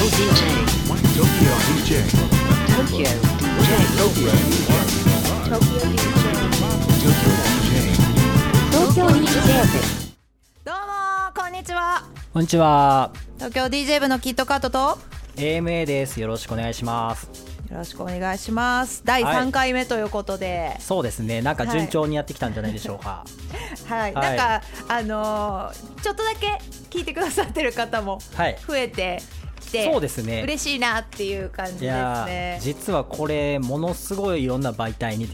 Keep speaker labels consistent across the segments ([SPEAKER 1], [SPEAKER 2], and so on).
[SPEAKER 1] どうもこんにちは。
[SPEAKER 2] こんにちは。
[SPEAKER 1] 東京 DJ 部のキットカットと。よ
[SPEAKER 2] AMA です。よろしくお願いします。
[SPEAKER 1] ろしくお願いします。第3回目ということで。
[SPEAKER 2] そうですね。なんか順調にやってきたんじゃないでしょうか。
[SPEAKER 1] はい、
[SPEAKER 2] はい。
[SPEAKER 1] なんかあのーちょっとだけ聞いてくださってる方も
[SPEAKER 2] はい。
[SPEAKER 1] 増えてきて、
[SPEAKER 2] そうですね。
[SPEAKER 1] 嬉しいなっていう感じですね。
[SPEAKER 2] 実はこれものすごいいろんな媒体に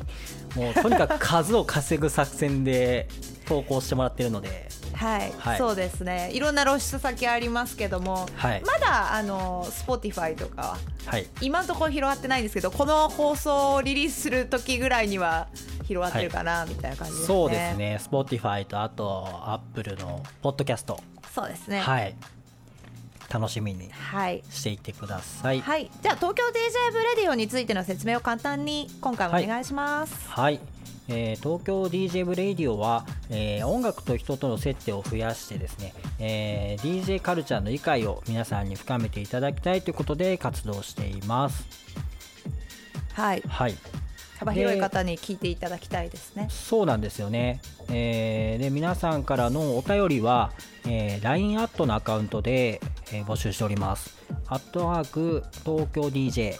[SPEAKER 2] もうとにかく数を稼ぐ作戦で投稿してもらってるので。
[SPEAKER 1] はい、
[SPEAKER 2] はい。
[SPEAKER 1] そうですね。いろんな露出先ありますけども、
[SPEAKER 2] はい。
[SPEAKER 1] まだあの Spotify とかは
[SPEAKER 2] はい。
[SPEAKER 1] 今のところ広がってないんですけどこの放送をリリースする時ぐらいには広がってるかな、みたいな感じですね。
[SPEAKER 2] そうですね。Spotify とあと Apple のポッドキャスト。
[SPEAKER 1] そうですね。
[SPEAKER 2] はい楽しみに
[SPEAKER 1] はい
[SPEAKER 2] していってください
[SPEAKER 1] はい、じゃあ東京 DJ ブレディオについての説明を簡単に今回もお願いします。
[SPEAKER 2] はい、えー東京 DJ ブレイディオは、えー音楽と人との接点を増やしてですね、えー DJ カルチャーの理解を皆さんに深めていただきたいということで活動しています。
[SPEAKER 1] はい、
[SPEAKER 2] はい、
[SPEAKER 1] 幅広い方に聞いていただきたいですね。
[SPEAKER 2] そうなんですよね。えーで皆さんからのお便りは、えー LINE アットのアカウントで、えー募集しております。アットワーク東京 DJ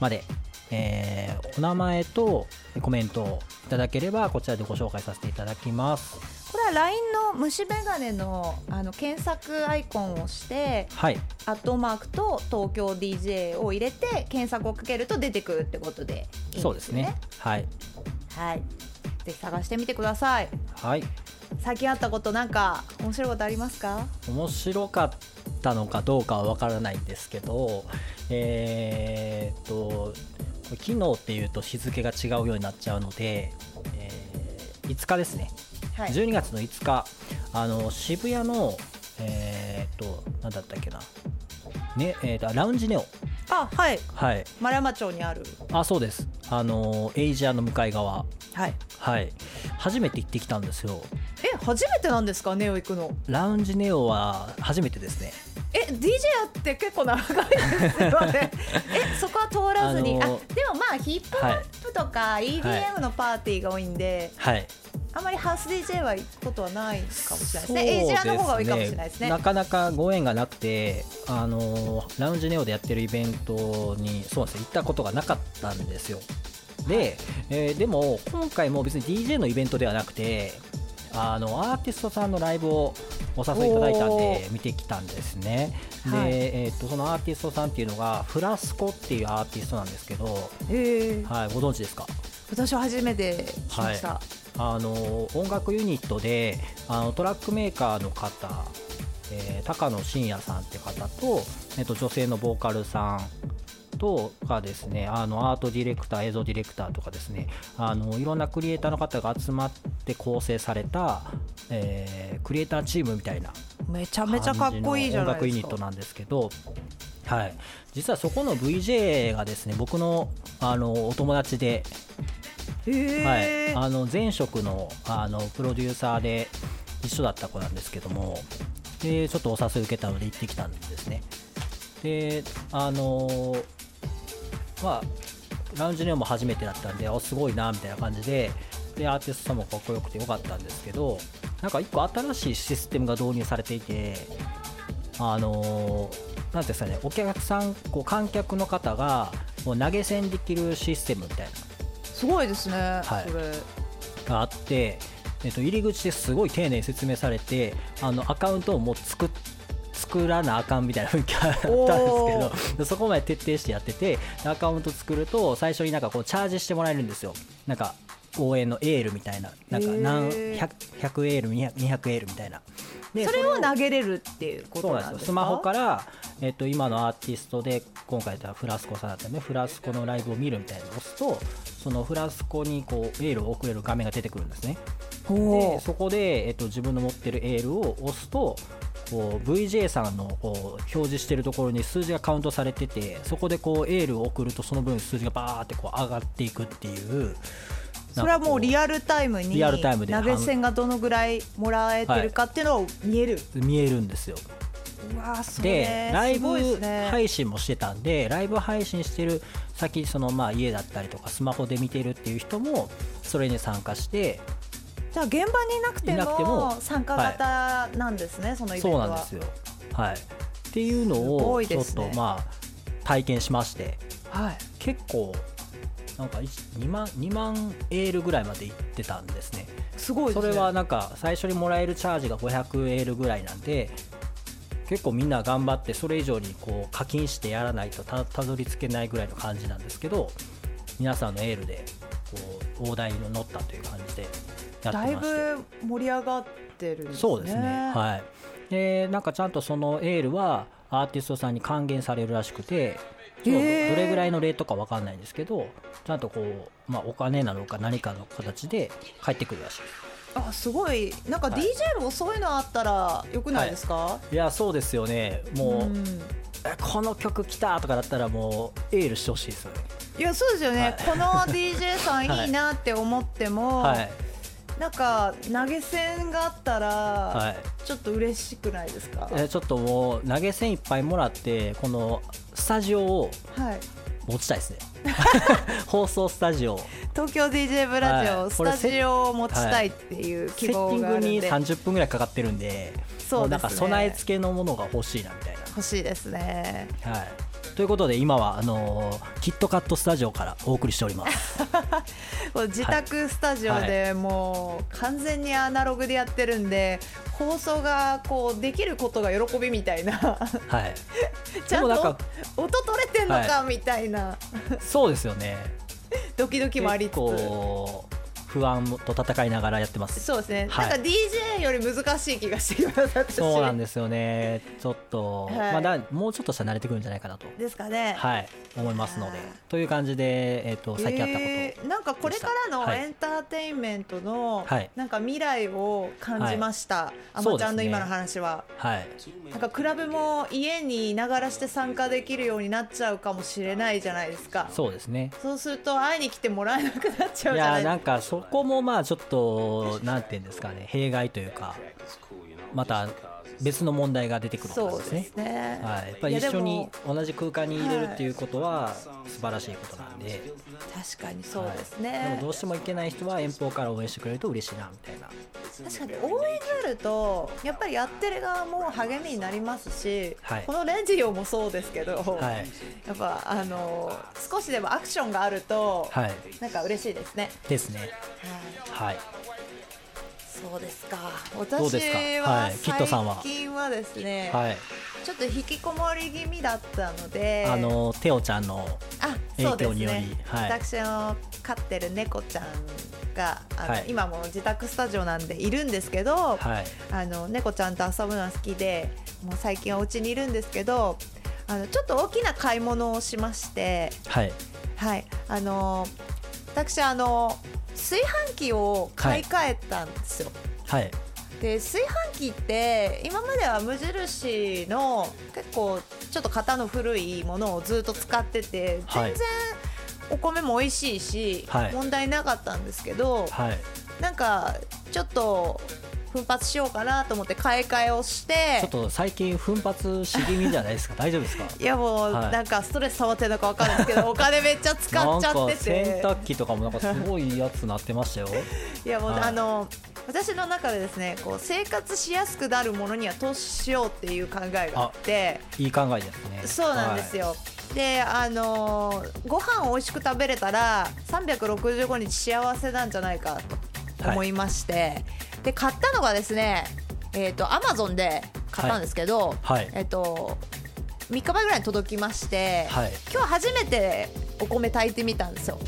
[SPEAKER 2] まで、えーお名前とコメントをいただければこちらでご紹介させていただきます。
[SPEAKER 1] これは LINE の虫眼鏡のあの検索アイコンを押して、
[SPEAKER 2] はい、
[SPEAKER 1] アットマークと東京 DJ を入れて検索をかけると出てくるってことでいいんですよ
[SPEAKER 2] そうですね。はい、
[SPEAKER 1] はい、ぜひ探してみてください。
[SPEAKER 2] はい、
[SPEAKER 1] 最近あったことなんか面白いことありますか？
[SPEAKER 2] 面白かったのかどうかはわからないんですけど、えーっと昨日っていうと日付が違うようになっちゃうので、えー5日ですね。
[SPEAKER 1] はい。
[SPEAKER 2] 12月の5日あの渋谷のえーっとなんだったっけな。ねえーっとラウンジネオ
[SPEAKER 1] あ、はい。
[SPEAKER 2] はい
[SPEAKER 1] 丸山町にある。
[SPEAKER 2] あそうですあのエイジアの向かい側
[SPEAKER 1] はい。
[SPEAKER 2] はい初めて行ってきたんですよ
[SPEAKER 1] え、初めてなんですか？ネオ行くの。
[SPEAKER 2] ラウンジネオは初めてですね
[SPEAKER 1] え DJ やって結構長いですよね。えそこは通らずに。あ,、でもまあヒップホップとか EDM のパーティーが多いんで、
[SPEAKER 2] はい。
[SPEAKER 1] あまりハウス DJ は行くことはないかもしれないですね。エイジアの方が多いかもしれないですね。
[SPEAKER 2] なかなかご縁がなくてあのラウンジネオでやってるイベントにそうですね行ったことがなかったんですよ。で、えーでも今回も別に DJ のイベントではなくてあのアーティストさんのライブをお誘いいただいたん
[SPEAKER 1] お
[SPEAKER 2] で見てきたんですね。で、
[SPEAKER 1] はい。
[SPEAKER 2] えー、とそのアーティストさんっていうのがフラスコっていうアーティストなんですけど、
[SPEAKER 1] えー、
[SPEAKER 2] はい、ご存知ですか？
[SPEAKER 1] 私は初めて聞きました、
[SPEAKER 2] はあの音楽ユニットであのトラックメーカーの方、えー高野真也さんって方と、えっと、女性のボーカルさんとかですねあのアートディレクター映像ディレクターとかですねあのいろんなクリエイターの方が集まって構成された、えークリエイターチームみたいな
[SPEAKER 1] めちゃめちゃかっこいいじゃない
[SPEAKER 2] 音楽ユ
[SPEAKER 1] ですか
[SPEAKER 2] ニットなんですけど、はい、実はそこの VJ がですね僕のあのお友達ではい、あの前職のあのプロデューサーで一緒だった子なんですけどもでちょっとお誘い受けたので行ってきたんですね。であのまあラウンジネオも初めてだったんでおすごいなみたいな感じででアーティストさんもかっこよくてよかったんですけどなんか一個新しいシステムが導入されていてあのなんていうんですかねお客さんこう観客の方がもう投げ銭できるシステムみたいな。
[SPEAKER 1] すごいですね、
[SPEAKER 2] はい。
[SPEAKER 1] それ。
[SPEAKER 2] があって、えっと、入り口ですごい丁寧に説明されてあのアカウントをもう作っ作らなあかんみたいな雰囲気があったんですけどそこまで徹底してやっててでアカウント作ると最初になんかこうチャージしてもらえるんですよ。なんか応援のエールみたいな。なんか何
[SPEAKER 1] へー。
[SPEAKER 2] 100, 100エール 200, 200エールみたいな。で
[SPEAKER 1] それを投げれるっていうことなんです
[SPEAKER 2] スマホから、えっと、今のアーティストで今回言ったフラスコさんだったんでフラスコのライブを見るみたいなのを押すとそのフラスコにこうエールを送れる画面が出てくるんですね。
[SPEAKER 1] お
[SPEAKER 2] で
[SPEAKER 1] ー
[SPEAKER 2] そこで、えっと、自分の持ってるエールを押すとこう VJ さんのこう表示してるところに数字がカウントされててそこでこうエールを送るとその分数字がバーってこう上がっていくっていう
[SPEAKER 1] それはもうリ
[SPEAKER 2] ア
[SPEAKER 1] アルタイムに
[SPEAKER 2] リアルタイムで
[SPEAKER 1] 投げ銭がどのぐらいもらえてるかっていうのを見える、
[SPEAKER 2] 見えるんですよ。で
[SPEAKER 1] れ
[SPEAKER 2] ライブ配信もしてたんでライブ配信してる先そのまあ家だったりとかスマホで見てるっていう人もそれに参加して
[SPEAKER 1] じゃあ現場にいなくても
[SPEAKER 2] も
[SPEAKER 1] 参加型なんですね、そのイベントは。
[SPEAKER 2] そうなんですよ。はい。っていうのをちょっ
[SPEAKER 1] いですね。
[SPEAKER 2] とまあ体験しまして。
[SPEAKER 1] はい。
[SPEAKER 2] 結構なんか2万2万エールぐらいまで行ってたんですね。
[SPEAKER 1] すごいですね。
[SPEAKER 2] それはなんか最初にもらえるチャージが500エールぐらいなんで結構みんな頑張ってそれ以上にこう課金してやらないとたたどり着けないぐらいの感じなんですけど皆さんのエールでこう大台に乗ったという感じでや
[SPEAKER 1] だい
[SPEAKER 2] ってまして。
[SPEAKER 1] ぶ盛り上がってるんですね。
[SPEAKER 2] そうですね。はい。でなんかちゃんとそのエールはアーティストさんに還元されるらしくてどれぐらいのレートかわかんないんですけどちゃんとこう、まあ、お金なのか何かの形で返ってくるらしい。
[SPEAKER 1] あすごい。なんか
[SPEAKER 2] はい
[SPEAKER 1] DJ もそういうのあったらよくないですか、
[SPEAKER 2] い。やそうですよね。もう、
[SPEAKER 1] ん。
[SPEAKER 2] えこの曲来たとかだったらもうエールしてほしいですよね。
[SPEAKER 1] いやそうですよね、
[SPEAKER 2] はい。
[SPEAKER 1] この DJ さんいいなって思っても、
[SPEAKER 2] はい
[SPEAKER 1] なんか投げ銭があったら、
[SPEAKER 2] はい。
[SPEAKER 1] ちょっと嬉しくないですか、
[SPEAKER 2] えちょっともう投げ銭いっぱいもらってこのスタジオを
[SPEAKER 1] はい、
[SPEAKER 2] 持ちたいですね。放送スタジオ
[SPEAKER 1] 東京 DJ ブラジオ、
[SPEAKER 2] はい。
[SPEAKER 1] スタジオを持ちたいっていう希
[SPEAKER 2] セッティングに
[SPEAKER 1] 望があるんで、
[SPEAKER 2] 30分ぐらいかかってるんで
[SPEAKER 1] そうね。
[SPEAKER 2] もなんか備え付けのものが欲しいなみたい
[SPEAKER 1] 欲しいですね。
[SPEAKER 2] な、はい、ということで今はあのーキットカットスタジオからお送りしております。
[SPEAKER 1] 自宅スタジオでもう完全にアナログでやってるんで放送がこうできることが喜びみたいな。
[SPEAKER 2] はい。
[SPEAKER 1] ちゃんと音取れてんのかみたいな。
[SPEAKER 2] そうですよね。
[SPEAKER 1] ドキドキもありつつ
[SPEAKER 2] 不安と戦いながらやってます。
[SPEAKER 1] そうですね、
[SPEAKER 2] はい。
[SPEAKER 1] なんか DJ より難しい気がしてきました私
[SPEAKER 2] そうなんですよね。ちょっと、
[SPEAKER 1] はい。
[SPEAKER 2] まあだもうちょっとしたら慣れてくるんじゃないかなと。
[SPEAKER 1] ですかね。
[SPEAKER 2] はい。思いますので。
[SPEAKER 1] はい。
[SPEAKER 2] という感じで、えっとさっきあったこと、
[SPEAKER 1] えーなんかこれからの
[SPEAKER 2] はい。
[SPEAKER 1] エンターテインメントの
[SPEAKER 2] はい。
[SPEAKER 1] なんか未来を感じました、あまちゃんの今の話は、
[SPEAKER 2] はい。
[SPEAKER 1] なんかクラブも家にいながらして参加できるようになっちゃうかもしれないじゃないですか。
[SPEAKER 2] そうですね。
[SPEAKER 1] そうすると会いに来てもらえなくなっちゃう
[SPEAKER 2] い
[SPEAKER 1] じゃないですか。
[SPEAKER 2] やなんかそこもまあちょっとなんていうんですかね弊害というかまた別の問題が出てくるか
[SPEAKER 1] そうで
[SPEAKER 2] すね。
[SPEAKER 1] すね、
[SPEAKER 2] はい、やっぱり一緒に同じ空間に入れるっていうことは素晴らしいことなんで、
[SPEAKER 1] 確かにそうです
[SPEAKER 2] はい。で
[SPEAKER 1] ね
[SPEAKER 2] も、どうしても行けない人は遠方から応援してくれると嬉しいなみたいな。
[SPEAKER 1] 確かに応援があるとやっぱりやってる側も励みになりますし、
[SPEAKER 2] はい。
[SPEAKER 1] このレジオもそうですけど、
[SPEAKER 2] はい
[SPEAKER 1] やっぱあの少しでもアクションがあると、
[SPEAKER 2] はい
[SPEAKER 1] なんか嬉しいですね。
[SPEAKER 2] ですね
[SPEAKER 1] はい、
[SPEAKER 2] はい
[SPEAKER 1] そうですか。私は最近はですね、
[SPEAKER 2] は？い。
[SPEAKER 1] ちょっと引きこもり気味だったので、
[SPEAKER 2] あのテオちゃんの
[SPEAKER 1] あそうです
[SPEAKER 2] 影響により
[SPEAKER 1] ね。
[SPEAKER 2] はい。
[SPEAKER 1] 私の飼ってる猫ちゃんがあの、
[SPEAKER 2] はい。
[SPEAKER 1] 今も自宅スタジオなんでいるんですけど、
[SPEAKER 2] はい。
[SPEAKER 1] あの猫ちゃんと遊ぶのが好きでもう最近お家にいるんですけどあのちょっと大きな買い物をしまして
[SPEAKER 2] はい。
[SPEAKER 1] はい。あの私あの炊飯器を買い替えたんですよ、
[SPEAKER 2] はい。
[SPEAKER 1] で炊飯器って今までは無印の結構ちょっと型の古いものをずっと使ってて
[SPEAKER 2] はい。
[SPEAKER 1] 全然お米も美味しいし、
[SPEAKER 2] はい。
[SPEAKER 1] 問題なかったんですけど、
[SPEAKER 2] はい。
[SPEAKER 1] なんかちょっと奮発しようかなと思って買い替えをして。
[SPEAKER 2] ちょっと最近奮発し気味じゃないですか？大丈夫ですか？
[SPEAKER 1] いやもう
[SPEAKER 2] はい。
[SPEAKER 1] なんかストレス溜まってるのかわかんないですけど、お金めっちゃ使っちゃって
[SPEAKER 2] なんか洗
[SPEAKER 1] て
[SPEAKER 2] 濯機とかもなんかすごいやつなってましたよ。
[SPEAKER 1] いやもう、
[SPEAKER 2] はい。
[SPEAKER 1] あの私の中でですねこう生活しやすくなるものには投資しようっていう考えがあって。
[SPEAKER 2] いい考えですね。
[SPEAKER 1] そうなんですよ、であのーご飯を美味しく食べれたら365日幸せなんじゃないかと思いまして、で買ったのがですねえっ、とアマゾンで買ったんですけど、
[SPEAKER 2] はい。はい。
[SPEAKER 1] えっ、と3日前ぐらいに届きまして、
[SPEAKER 2] はい。
[SPEAKER 1] 今日初めてお米炊いてみたんですよ。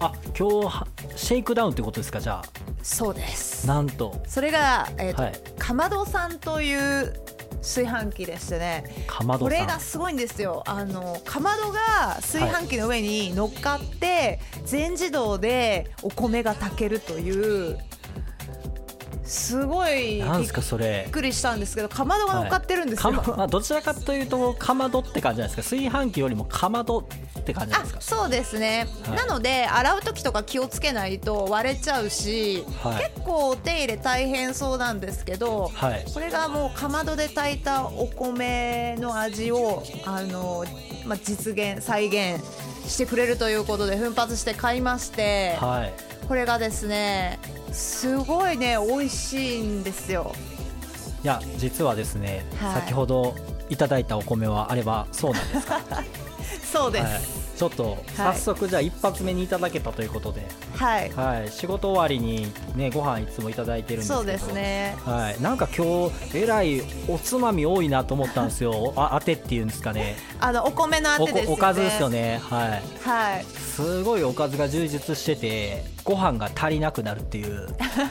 [SPEAKER 2] あ今日はシェイクダウンってことですかじゃ
[SPEAKER 1] そうです。
[SPEAKER 2] あなんと。
[SPEAKER 1] それが、えーと
[SPEAKER 2] はい。
[SPEAKER 1] かまどさんという炊飯器でしてね。これがすごいんですよ。あのかまどが炊飯器の上に乗っかって全自動でお米が炊けるというすごいびっ
[SPEAKER 2] なんですかそれ。
[SPEAKER 1] くりしたんですけどかまどが乗っかってるんですよ、
[SPEAKER 2] かま まあ、どちらかというとかまどって感じじゃないですか？炊飯器よりもかまどって感じですか？
[SPEAKER 1] そうですね、
[SPEAKER 2] はい。
[SPEAKER 1] なので洗う時とか気をつけないと割れちゃうし、
[SPEAKER 2] はい。
[SPEAKER 1] 結構お手入れ大変そうなんですけど、
[SPEAKER 2] はい。
[SPEAKER 1] これがもうかまどで炊いたお米の味をあの、まあ、実現再現してくれるということで奮発して買いまして、
[SPEAKER 2] はい。
[SPEAKER 1] これがですねすごいね美味しいんですよ。
[SPEAKER 2] いや実はですね、
[SPEAKER 1] はい。
[SPEAKER 2] 先ほどいただいたお米はあればそうなんですか、
[SPEAKER 1] そうです。
[SPEAKER 2] はい、ちょっと早速じゃあ一発目にいただけたということで、
[SPEAKER 1] はい、
[SPEAKER 2] はい、仕事終わりにねご飯いつもいただいてるんですけど。
[SPEAKER 1] そうですね。
[SPEAKER 2] はい、なんか今日えらいおつまみ多いなと思ったんですよ。あ当てっていうんですかね。
[SPEAKER 1] あのお米のあ
[SPEAKER 2] お
[SPEAKER 1] てですよね。
[SPEAKER 2] おかずですよね。はい。
[SPEAKER 1] はい。
[SPEAKER 2] すごいおかずが充実しててご飯が足りなくなるっていう。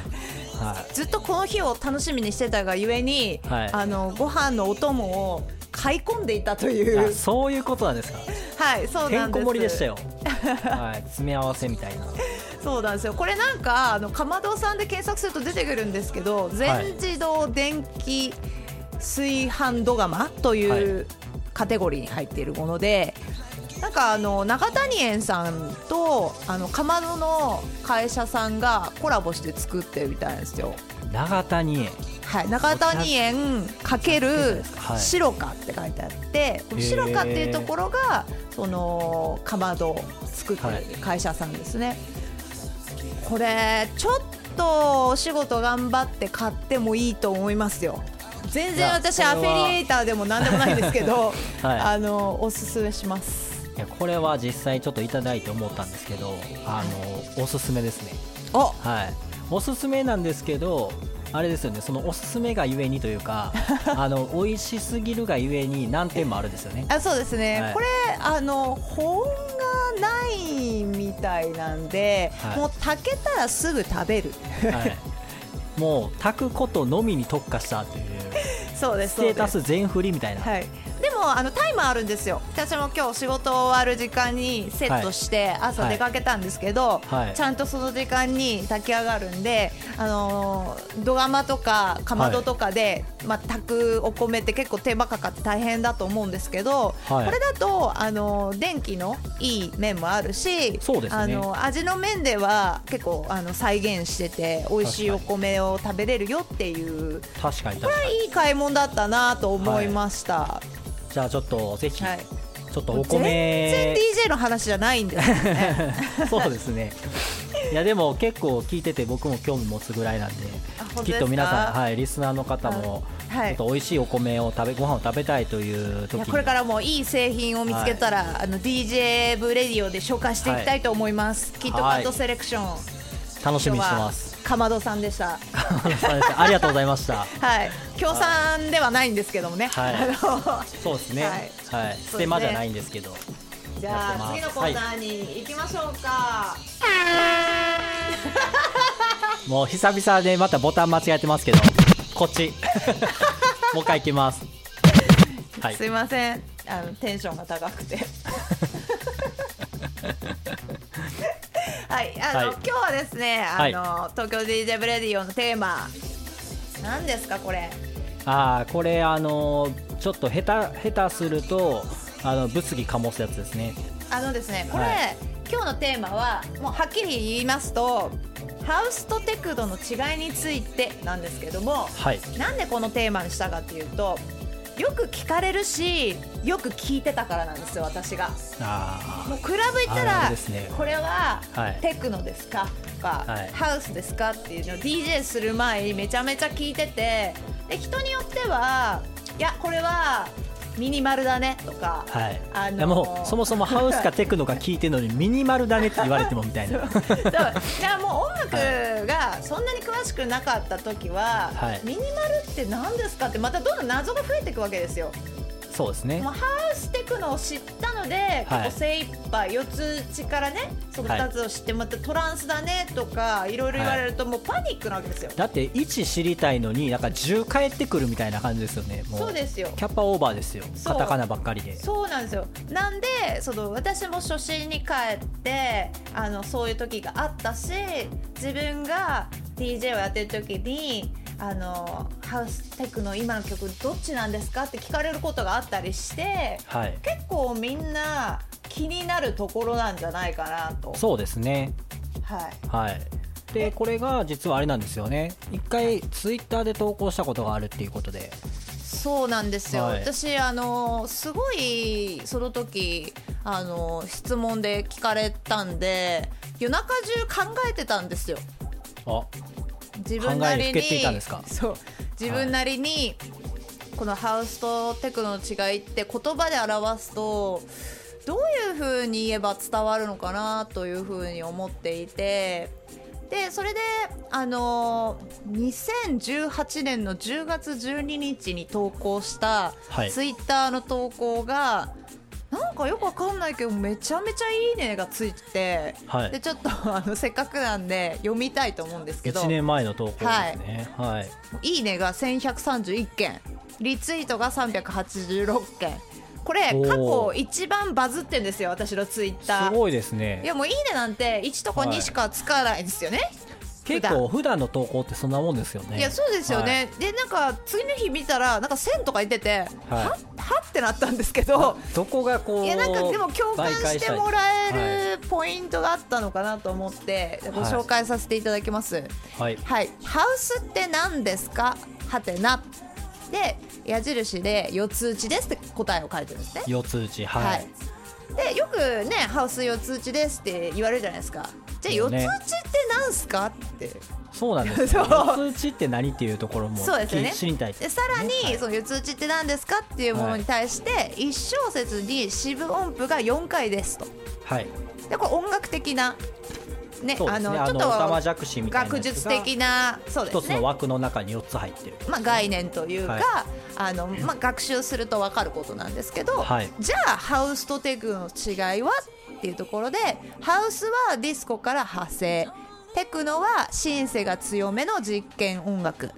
[SPEAKER 2] は
[SPEAKER 1] ずっとこの日を楽しみにしてたがゆえに、
[SPEAKER 2] はい。
[SPEAKER 1] あのご飯のお供を買い込んでいたとい
[SPEAKER 2] いうあそういうことなんですか。
[SPEAKER 1] はいそう
[SPEAKER 2] て
[SPEAKER 1] なんです。
[SPEAKER 2] んこ盛りでしたよ。はい詰め合わせみたいな。
[SPEAKER 1] そうなんですよ。これなんかあのかまどさんで検索すると出てくるんですけど全自動電気炊飯土釜というカテゴリーに入っているもので、なんかあの長谷園さんとあのかまどの会社さんがコラボして作ってるみたいなんですよ。
[SPEAKER 2] 長谷園。
[SPEAKER 1] はい、中谷園かける
[SPEAKER 2] はい
[SPEAKER 1] 白かって書いてあって、
[SPEAKER 2] ー
[SPEAKER 1] 白かっていうところがそのかまどを作って
[SPEAKER 2] はい。
[SPEAKER 1] る会社さんですね、これちょっとお仕事頑張って買ってもいいと思いますよ。全然私アフィリエイターでもなんでもないんですけど、
[SPEAKER 2] はい。
[SPEAKER 1] あのおすすめします
[SPEAKER 2] いやこれは実際ちょっといただいて思ったんですけどあのおすすめですね。
[SPEAKER 1] お
[SPEAKER 2] はい。おすすめなんですけどあれですよね。そのおすすめがゆえにというか あの美味しすぎるがゆえに難点もあるんですよね。
[SPEAKER 1] あそうですね、
[SPEAKER 2] はい。
[SPEAKER 1] これあの保温がないみたいなんで、
[SPEAKER 2] はい。
[SPEAKER 1] もう炊けたらすぐ食べる。
[SPEAKER 2] はい、もう炊くことのみに特化したという
[SPEAKER 1] そうです
[SPEAKER 2] ステータス全振りみたいな、
[SPEAKER 1] はい、でもあのタイマーあるんですよ。私も今日仕事終わる時間にセットして朝出かけたんですけど、
[SPEAKER 2] はい。
[SPEAKER 1] ちゃんとその時間に炊き上がるんで、あのー土釜とかかまどとかで、まあ、炊くお米って結構手間かかって大変だと思うんですけど、
[SPEAKER 2] はい。
[SPEAKER 1] これだと、あのー電気のいい面もあるし
[SPEAKER 2] ね。
[SPEAKER 1] あの味の面では結構あの再現してて美味しいお米を食べれるよっていう
[SPEAKER 2] 確かに確かに。
[SPEAKER 1] いい買い物だったなと思いました。
[SPEAKER 2] じゃあちょっとぜひ、
[SPEAKER 1] はい。
[SPEAKER 2] ちょっとお
[SPEAKER 1] 全然
[SPEAKER 2] 米
[SPEAKER 1] DJ の話じゃないんで。すよね。
[SPEAKER 2] そうですね。いやでも結構聞いてて僕も興味持つぐらいなんできっと皆さん、はい、リスナーの方も、
[SPEAKER 1] はい。
[SPEAKER 2] ちょっと美味しいお米を食べご飯を食べたいという
[SPEAKER 1] い
[SPEAKER 2] 時
[SPEAKER 1] これからもいい製品を見つけたら、あの DJ ブレディオで紹介していきたいと思います。キットカットセレクション、
[SPEAKER 2] 楽しみにしてます
[SPEAKER 1] かまどさんでした。
[SPEAKER 2] ありがとうございました。
[SPEAKER 1] はい、協賛ではないんですけどもね。
[SPEAKER 2] はい。そうですね。
[SPEAKER 1] は
[SPEAKER 2] はい。い、ステマじゃないんですけど。
[SPEAKER 1] じゃあ次のコーナーに行きましょうか。
[SPEAKER 2] もう久々でまたボタン間違えてますけど。こっち。もう一回いきます。はい。
[SPEAKER 1] すいません、あのテンションが高くて。はい、あの、
[SPEAKER 2] はい
[SPEAKER 1] 今日はですね、あ
[SPEAKER 2] はい
[SPEAKER 1] の、東京 DJ ブレディオのテーマ。何ですか、これ？
[SPEAKER 2] ああこれあのーちょっと下手下手するとあの物議醸すやつですね
[SPEAKER 1] あのですね、これ、
[SPEAKER 2] はい
[SPEAKER 1] 今日のテーマは、もうはっきり言いますと。ハウスとテクノの違いについてなんですけども、
[SPEAKER 2] はい
[SPEAKER 1] なんでこのテーマにしたかっていうと。よく聞かれるし、よく聞いてたからなんですよ、私が。
[SPEAKER 2] あ
[SPEAKER 1] もうクラブ行ったら、
[SPEAKER 2] るですね。
[SPEAKER 1] これは
[SPEAKER 2] はい。
[SPEAKER 1] テクノですか？とか、
[SPEAKER 2] はい。
[SPEAKER 1] ハウスですか？っていうのを DJ する前にめちゃめちゃ聞いててで人によってはいやこれはミニマルだねとか、
[SPEAKER 2] あはい、
[SPEAKER 1] あのー
[SPEAKER 2] もうそもそもハウスかテクノか聞いてるのにミニマルだねって言われてもみたいな。
[SPEAKER 1] そう。だからもう音楽がそんなに詳しくなかった時は、
[SPEAKER 2] はい。
[SPEAKER 1] ミニマルって何ですかってまたどんどん謎が増えていくわけですよ。
[SPEAKER 2] そうですね。
[SPEAKER 1] もうハウステクノを知ったので、
[SPEAKER 2] はい。
[SPEAKER 1] 結構精一杯四つ打ちからねその2つを知ってまたトランスだねとかい。ろいろ言われるともうパニックなわけですよ、
[SPEAKER 2] だって1知りたいのになんか10返ってくるみたいな感じですよね。も
[SPEAKER 1] そうですよ。
[SPEAKER 2] キャッパオーバーですよ。カタカナばっかりで。
[SPEAKER 1] そうなんですよ。なんでその私も初心に帰ってあのそういう時があったし自分が DJ をやってる時にあのハウステクの今の曲どっちなんですかって聞かれることがあったりして
[SPEAKER 2] はい。
[SPEAKER 1] 結構みんな気になるところなんじゃないかなと。
[SPEAKER 2] そうですね。
[SPEAKER 1] はい。
[SPEAKER 2] はい。でこれが実はあれなんですよね。一回ツイッターで投稿したことがあるっていうことで。
[SPEAKER 1] そうなんですよ、
[SPEAKER 2] はい。
[SPEAKER 1] 私あのすごいその時あの質問で聞かれたんで夜中中考えてたんですよ。
[SPEAKER 2] あ
[SPEAKER 1] 自分なりにそう自分なりに、このハウスとテクノの違いって言葉で表すとどういう風に言えば伝わるのかなという風に思っていてでそれであの2018年の10月12日に投稿した
[SPEAKER 2] はい。
[SPEAKER 1] ツイッターの投稿が、なんかよくわかんないけどめちゃめちゃいいねがついてて、
[SPEAKER 2] はい。
[SPEAKER 1] でちょっと あのせっかくなんで読みたいと思うんですけど。
[SPEAKER 2] 1年前の投稿ですね。はい、
[SPEAKER 1] い。いねが1131件リツイートが386件。これ過去一番バズってんですよ私のツイッター。
[SPEAKER 2] すごいですね。
[SPEAKER 1] いやもういいねなんて1とか2しかつかないですよね、
[SPEAKER 2] 結構普段の投稿ってそんなもんですよね。
[SPEAKER 1] いやそうですよね、でなんか次の日見たらなんか1000とか言ってて、はは？ってなったんですけど。
[SPEAKER 2] どこがこう
[SPEAKER 1] いやなんかでも共感してもら
[SPEAKER 2] はい。
[SPEAKER 1] えるポイントがあったのかなと思ってご紹介させていただきます、
[SPEAKER 2] はい。
[SPEAKER 1] はい、ハウスって何ですか？はてな。で矢印で四つ打ちですって答えを書いてるんですね。
[SPEAKER 2] 四つ打ち
[SPEAKER 1] は
[SPEAKER 2] はいい、
[SPEAKER 1] でよくねハウス四つ打ちですって言われるじゃないですか。じゃあ四つ打ちって何すかって。
[SPEAKER 2] そうなんですよ。四つ打ちって何っていうところも
[SPEAKER 1] そうですよね。
[SPEAKER 2] 知りたい
[SPEAKER 1] でさらに、
[SPEAKER 2] はい。
[SPEAKER 1] その四つ打ちって何ですかっていうものに対して、一小節に四分音符が4回ですと。
[SPEAKER 2] はい。
[SPEAKER 1] でこれ音楽的なね
[SPEAKER 2] ね。あ
[SPEAKER 1] ちょっと学術的なそうですね。
[SPEAKER 2] 一つの。枠の中に四つ入ってる。
[SPEAKER 1] まあ、概念というか、
[SPEAKER 2] はい。
[SPEAKER 1] あのまあ、学習すると分かることなんですけど、
[SPEAKER 2] はい。
[SPEAKER 1] じゃあハウスとテクの違いはっていうところでハウスはディスコから派生。テクノはシンセが強めの実験音楽。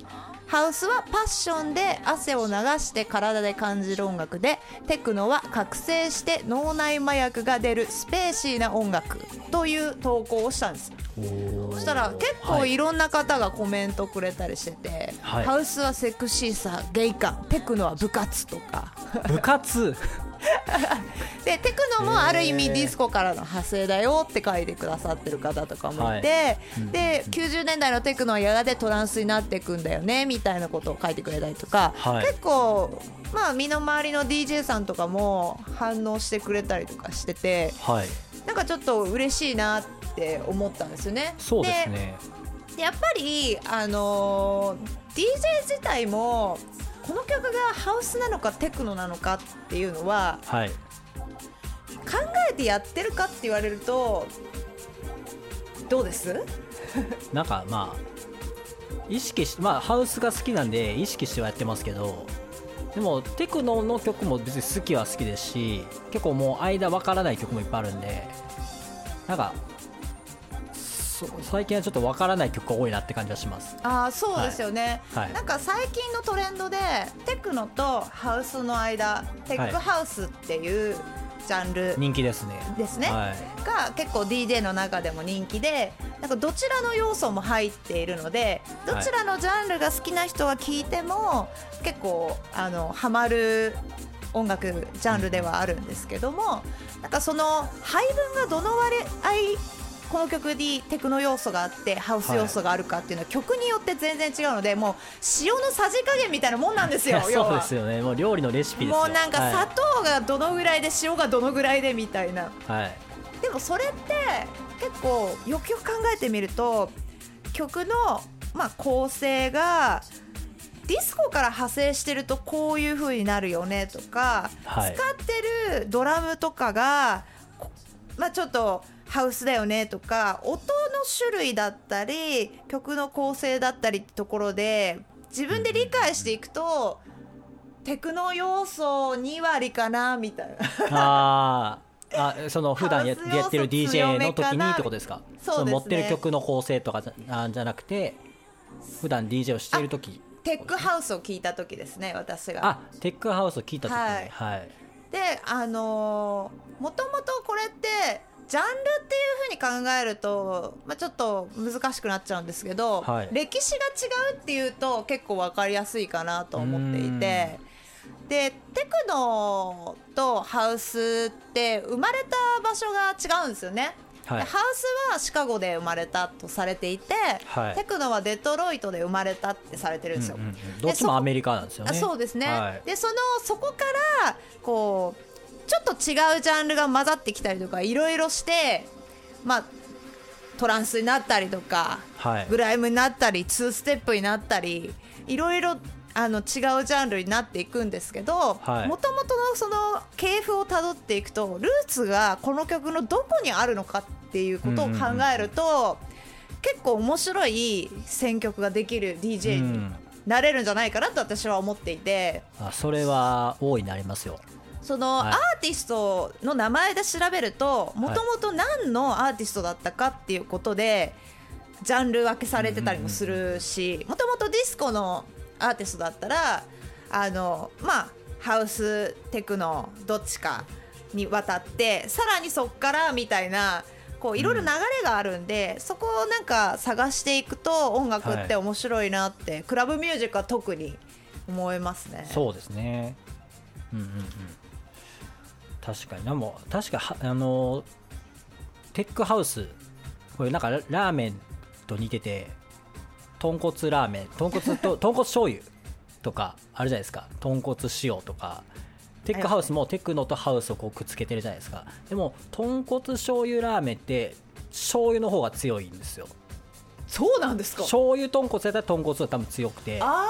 [SPEAKER 1] ハウスはパッションで汗を流して体で感じる音楽でテクノは覚醒して脳内麻薬が出るスペーシーな音楽。という投稿をしたんですそしたら結構いろんな方がコメントくれたりしてて、
[SPEAKER 2] はい。
[SPEAKER 1] ハウスはセクシーさゲイ感。テクノは部活とか。
[SPEAKER 2] 部活？
[SPEAKER 1] でテクノもある意味ディスコからの派生だよって書いてくださってる方とかもいて、
[SPEAKER 2] はい。うん
[SPEAKER 1] で90年代のテクノはやがてトランスになっていくんだよねみたいなことを書いてくれたりとか、
[SPEAKER 2] はい。
[SPEAKER 1] 結構まあ身の回りの DJ さんとかも反応してくれたりとかしてて
[SPEAKER 2] はい。
[SPEAKER 1] なんかちょっと嬉しいなって思ったんですよね。
[SPEAKER 2] そうですね。
[SPEAKER 1] でやっぱりあのー DJ 自体もこの曲がハウスなのかテクノなのかっていうのは
[SPEAKER 2] はい。
[SPEAKER 1] 考えてやってるかって言われるとどうです？
[SPEAKER 2] なんかまあ意識しまあハウスが好きなんで意識してはやってますけどでもテクノの曲も別に好きは好きですし結構もう間わからない曲もいっぱいあるんでなんかそ最近はちょっとわからない曲が多いなって感じはします。
[SPEAKER 1] ああそうですよね、
[SPEAKER 2] はい。
[SPEAKER 1] なんか最近のトレンドでテクノとハウスの間テックハウスっていうジャンル
[SPEAKER 2] 人気ですね。
[SPEAKER 1] ですね、
[SPEAKER 2] はい。
[SPEAKER 1] が結構 DJ の中でも人気でなんかどちらの要素も入っているのでどちらのジャンルが好きな人が聴いても結構あのハマる音楽ジャンルではあるんですけどもなんかその配分がどの割合この曲にテクノ要素があってハウス要素があるかっていうのは曲によって全然違うのでもう塩のさじ加減みたいなもんなんですよ
[SPEAKER 2] そうですよね。もう料理のレシピですよ。
[SPEAKER 1] もうなんか砂糖がどのぐらいで塩がどのぐらいでみたいな。
[SPEAKER 2] はい、はい。
[SPEAKER 1] でもそれって結構よくよく考えてみると曲の、まあ、構成がディスコから派生してるとこういう風になるよねとか、
[SPEAKER 2] はい。
[SPEAKER 1] 使ってるドラムとかが、こまあ、ちょっとハウスだよねとか音の種類だったり曲の構成だったりってところで自分で理解していくと、テクノ要素2割かなみたいな。
[SPEAKER 2] あー。あその普段ややってる DJ の時にってことですか？
[SPEAKER 1] そうですね。
[SPEAKER 2] の持ってる曲の構成とかじゃあじゃなくて普段 DJ をしている時。
[SPEAKER 1] テックハウスを聞いた時ですね私が。
[SPEAKER 2] あテックハウスを聞いた時に。
[SPEAKER 1] はい。
[SPEAKER 2] はい。
[SPEAKER 1] であのーもともとこれってジャンルっていうふうに考えると、まあ、ちょっと難しくなっちゃうんですけど、
[SPEAKER 2] はい。
[SPEAKER 1] 歴史が違うっていうと結構分かりやすいかなと思っていてでテクノとハウスって生まれた場所が違うんですよね。
[SPEAKER 2] はい。
[SPEAKER 1] でハウスはシカゴで生まれたとされていて、
[SPEAKER 2] はい。
[SPEAKER 1] テクノはデトロイトで生まれたってされてるんですよ。
[SPEAKER 2] うんうんうんどっちもアメリカなんですよね。
[SPEAKER 1] あそうですね、
[SPEAKER 2] はい。
[SPEAKER 1] でそのそこからこうちょっと違うジャンルが混ざってきたりとかいろいろしてまあトランスになったりとか
[SPEAKER 2] はい。
[SPEAKER 1] グライムになったり2ステップになったりいろいろあの違うジャンルになっていくんですけどもと
[SPEAKER 2] はい。
[SPEAKER 1] もとのその系譜をたどっていくとルーツがこの曲のどこにあるのかっていうことを考えると、結構面白い選曲ができる DJ に
[SPEAKER 2] うん。
[SPEAKER 1] なれるんじゃないかなと私は思っていて。
[SPEAKER 2] あそれは大いになりますよ
[SPEAKER 1] その
[SPEAKER 2] はい。
[SPEAKER 1] アーティストの名前で調べるともともと何のアーティストだったかっていうことでジャンル分けされてたりもするしもともとディスコのアーティストだったらあのまあハウステクノどっちかに渡ってさらにそっからみたいなこういろいろ流れがあるんで、そこをなんか探していくと音楽って面白いなって、クラブミュージックは特に思いますね。
[SPEAKER 2] そうですね。うんうんうん確かに。でも確かはあのテックハウスこれなんかララーメンと似てて豚骨ラーメン豚骨と 豚骨醤油とかあるじゃないですか。豚骨塩とか。テックハウスもテクノとハウスをこうくっつけてるじゃないですか。でも豚骨醤油ラーメンって醤油の方が強いんですよ。
[SPEAKER 1] そうなんですか？
[SPEAKER 2] 醤油豚骨やったら豚骨が多分強くて。
[SPEAKER 1] あ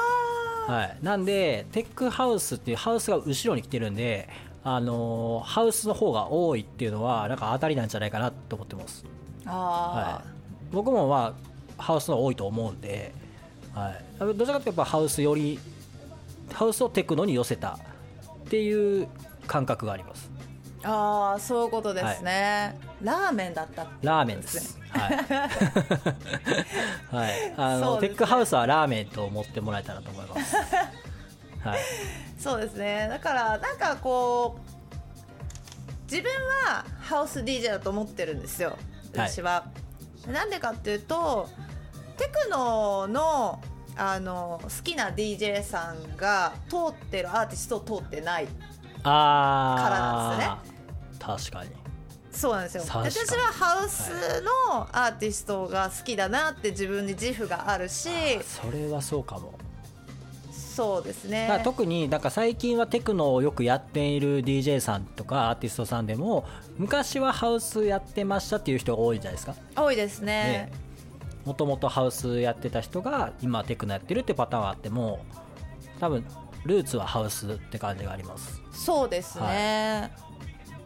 [SPEAKER 1] あ、
[SPEAKER 2] はい、なんでテックハウスっていうハウスが後ろに来てるんで、あのーハウスの方が多いっていうのはなんか当たりなんじゃないかなと思ってます、
[SPEAKER 1] あ
[SPEAKER 2] はい、僕もまあハウスの多いと思うんで、はい、どちらかというとやっぱハウスよりハウスをテクノに寄せたっていう感覚があります。
[SPEAKER 1] ーあーそういうことですね、ラーメンだった
[SPEAKER 2] ラーメンです。はい、はい、あの、テックハウスはラーメンと思ってもらえたらと思います はい。
[SPEAKER 1] そうですね。だからなんかこう自分はハウス DJ だと思ってるんですよ。
[SPEAKER 2] は。い。
[SPEAKER 1] 私は、なんでかっていうとテクノのあの好きな DJ さんが通ってるアーティストを通ってないからなん
[SPEAKER 2] 確かに。
[SPEAKER 1] そうなんですよ。私はハウスのアーティストが好きだなって自分に自負があるし
[SPEAKER 2] それはそうかも
[SPEAKER 1] そうですね。
[SPEAKER 2] 特になんか最近はテクノをよくやっている DJ さんとかアーティストさんでも昔はハウスやってましたっていう人が多いじゃないですか。
[SPEAKER 1] 多いですね。
[SPEAKER 2] もともとハウスやってた人が今テクノやってるってパターンがあっても多分ルーツはハウスって感じがあります。
[SPEAKER 1] そうですね、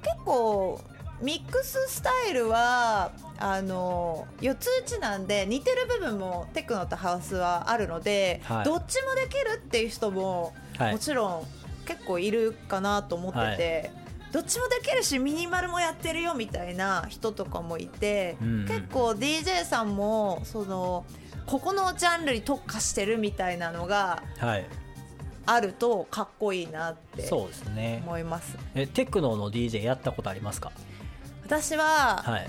[SPEAKER 1] 結構ミックススタイルはあの四つ打ちなんで似てる部分もテクノとハウスはあるので、
[SPEAKER 2] はい。
[SPEAKER 1] どっちもできるっていう人も、
[SPEAKER 2] はい。
[SPEAKER 1] もちろん結構いるかなと思ってて、どっちもできるしミニマルもやってるよみたいな人とかもいて、
[SPEAKER 2] うんうん。
[SPEAKER 1] 結構 DJ さんもそのここのジャンルに特化してるみたいなのが
[SPEAKER 2] はい。
[SPEAKER 1] あるとかっこいいなって
[SPEAKER 2] そうですね。
[SPEAKER 1] 思います。
[SPEAKER 2] えテクノの DJ やったことありますか？
[SPEAKER 1] 私は
[SPEAKER 2] はい。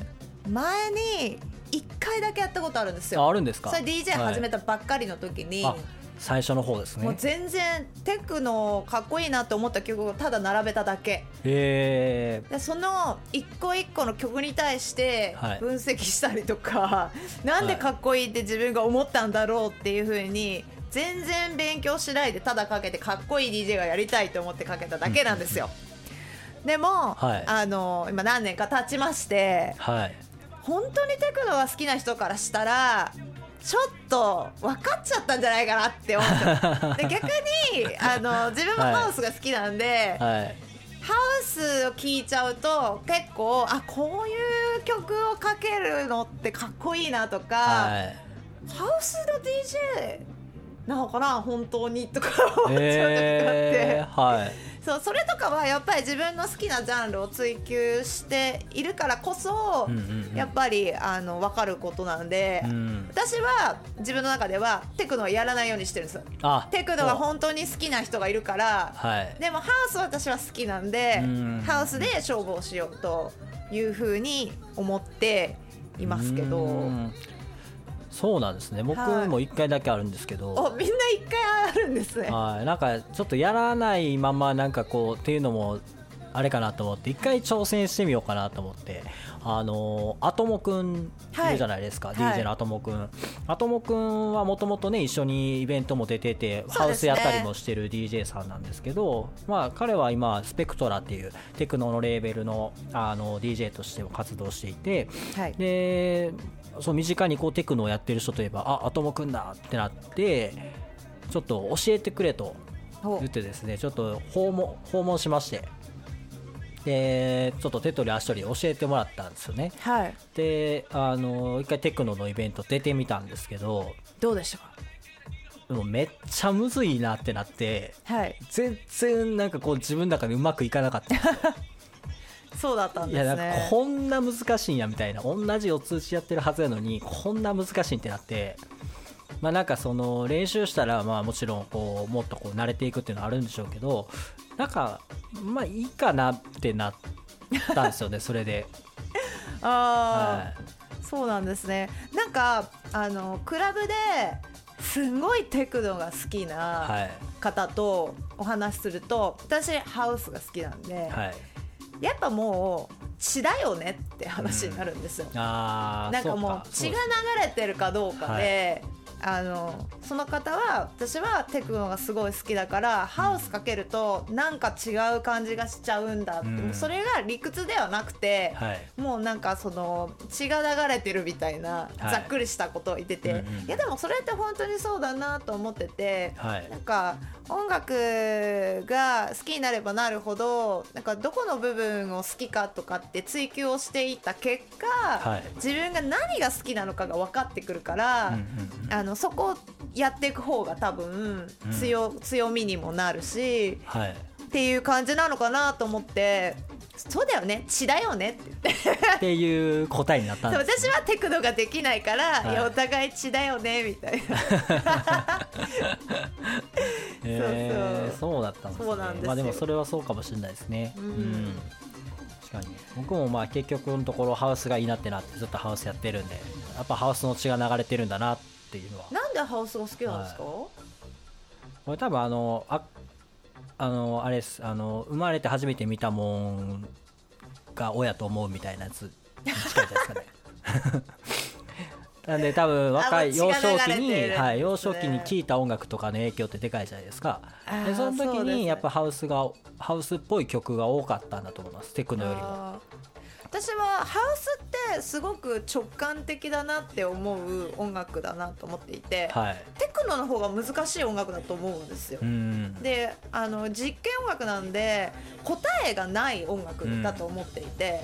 [SPEAKER 1] 前に1回だけやったことあるんですよ。
[SPEAKER 2] ああるんですか？
[SPEAKER 1] それ DJ 始めたばっかりの時に、
[SPEAKER 2] あ最初の方です
[SPEAKER 1] もう
[SPEAKER 2] ね
[SPEAKER 1] 全然テクノかっこいいなって思った曲をただ並べただけ。
[SPEAKER 2] え
[SPEAKER 1] でその一個一個の曲に対して
[SPEAKER 2] はい。
[SPEAKER 1] 分析したりとか、なんでかっこいいって自分が思ったんだろうっていう風に全然勉強しないでただかけてかっこいい DJ がやりたいと思ってかけただけなんですよ、でも、
[SPEAKER 2] はい。
[SPEAKER 1] あの今何年か経ちまして
[SPEAKER 2] ー、はい。
[SPEAKER 1] 本当にテクノが好きな人からしたらちょっと分かっちゃったんじゃないかなって思ってで 逆にあの自分もハウスが好きなんで、
[SPEAKER 2] はい。
[SPEAKER 1] ハウスを聴いちゃうと結構あこういう曲をかけるのってかっこいいなとか、
[SPEAKER 2] はい。
[SPEAKER 1] ハウスの DJ なのかな本当にとか思っちゃう時があって、
[SPEAKER 2] えー、はい
[SPEAKER 1] そうそれとかはやっぱり自分の好きなジャンルを追求しているからこそ、
[SPEAKER 2] うんうんうん。
[SPEAKER 1] やっぱりあの分かることなんで、
[SPEAKER 2] うん
[SPEAKER 1] 私は自分の中ではテクノをやらないようにしてるんですテクノが本当に好きな人がいるから、
[SPEAKER 2] はい。
[SPEAKER 1] でもハウスは私は好きなんで
[SPEAKER 2] うん。
[SPEAKER 1] ハウスで勝負をしようというふうに思っていますけど。
[SPEAKER 2] うんそうなんですね。僕
[SPEAKER 1] はい。
[SPEAKER 2] も一回だけあるんですけど、
[SPEAKER 1] おみんな一回あるんですね。
[SPEAKER 2] はい、なんかちょっとやらないままなんかこうっていうのもあれかなと思って一回挑戦してみようかなと思って。あのアトモくんいるじゃないですか、
[SPEAKER 1] はい。
[SPEAKER 2] DJ のアトモくん、アトモくんはもともとね一緒にイベントも出てて、ハウスやったりもしてる DJ さんなんですけど、まあ、彼は今スペクトラっていうテクノのレーベルのあの DJ としても活動していて
[SPEAKER 1] はい。
[SPEAKER 2] でそう身近にこうテクノをやってる人といえばあアトモくんだってなってちょっと教えてくれと
[SPEAKER 1] お
[SPEAKER 2] 言ってですねちょっと訪問訪問しましてでちょっと手取り足取り教えてもらったんですよね。
[SPEAKER 1] はい。
[SPEAKER 2] であの一回テクノのイベント出てみたんですけど
[SPEAKER 1] どうでしたか？
[SPEAKER 2] でもめっちゃむずいなってなって
[SPEAKER 1] はい。
[SPEAKER 2] 全然なんかこう自分の中でうまくいかなかった
[SPEAKER 1] そうだったん
[SPEAKER 2] い
[SPEAKER 1] です
[SPEAKER 2] やなんか
[SPEAKER 1] ね
[SPEAKER 2] こんな難しいんやみたいな同じ四つ打ちやってるはずやのにこんな難しいってなってまあなんかその練習したらまあもちろんこうもっとこう慣れていくっていうのはあるんでしょうけどなんかまあいいかなってなったんですよね それで、
[SPEAKER 1] ああ、
[SPEAKER 2] は
[SPEAKER 1] そうなんですね。なんかあのクラブですんごいテクノが好き
[SPEAKER 2] い
[SPEAKER 1] な
[SPEAKER 2] はい。
[SPEAKER 1] 方とお話しすると私ハウスが好きなんで、
[SPEAKER 2] はい
[SPEAKER 1] やっぱもう血だよねって話になるんですよ、
[SPEAKER 2] ああ
[SPEAKER 1] なんかもう血が流れてるかどうかで、あのその方は私はテクノがすごい好きだから、ハウスかけるとなんか違う感じがしちゃうんだって、
[SPEAKER 2] うん。
[SPEAKER 1] それが理屈ではなくて、
[SPEAKER 2] はい。
[SPEAKER 1] もうなんかその血が流れてるみたいな
[SPEAKER 2] はい。
[SPEAKER 1] ざっくりしたことを言ってて、
[SPEAKER 2] うんうん。
[SPEAKER 1] いやでもそれって本当にそうだなと思ってて、
[SPEAKER 2] はい。
[SPEAKER 1] なんか音楽が好きになればなるほどなんかどこの部分を好きかとかって追求をしていった結果、
[SPEAKER 2] はい。
[SPEAKER 1] 自分が何が好きなのかが分かってくるから、
[SPEAKER 2] うんうんうん。
[SPEAKER 1] あのそこをやっていく方が多分強,、強みにもなるし
[SPEAKER 2] はい。
[SPEAKER 1] っていう感じなのかなと思ってそうだよね。血だよね。って言って
[SPEAKER 2] っていう答えになったん
[SPEAKER 1] そう
[SPEAKER 2] です、
[SPEAKER 1] 私はテクノができないから、
[SPEAKER 2] はい。
[SPEAKER 1] い、やお互い血だよねみたいな。
[SPEAKER 2] えー
[SPEAKER 1] そう
[SPEAKER 2] そう。だったんですね。
[SPEAKER 1] そうなんですよ。
[SPEAKER 2] まあでもそれはそうかもしれないですね。
[SPEAKER 1] うん。
[SPEAKER 2] 確かに。僕もまあ結局のところハウスがいいなってなってずっとハウスやってるんでやっぱハウスの血が流れてるんだなっていうのは。
[SPEAKER 1] なんでハウスが好きなんですか、
[SPEAKER 2] これ多分あのああのあれです。あの生まれて初めて見たもんが親と思うみたいなやつに近いじゃないですかね。なんで多分若い幼少期に、はい、幼少期に聴いた音楽とかの影響ってでかいじゃないですか。でその時にやっぱハウスがハウスっぽい曲が多かったんだと思います。テクノよりも
[SPEAKER 1] 私はハウスってすごく直感的だなって思う音楽だなと思っていて、
[SPEAKER 2] はい
[SPEAKER 1] テクノの方が難しい音楽だと思うんですよ。
[SPEAKER 2] うん
[SPEAKER 1] であの実験音楽なんで答えがない音楽だと思っていて、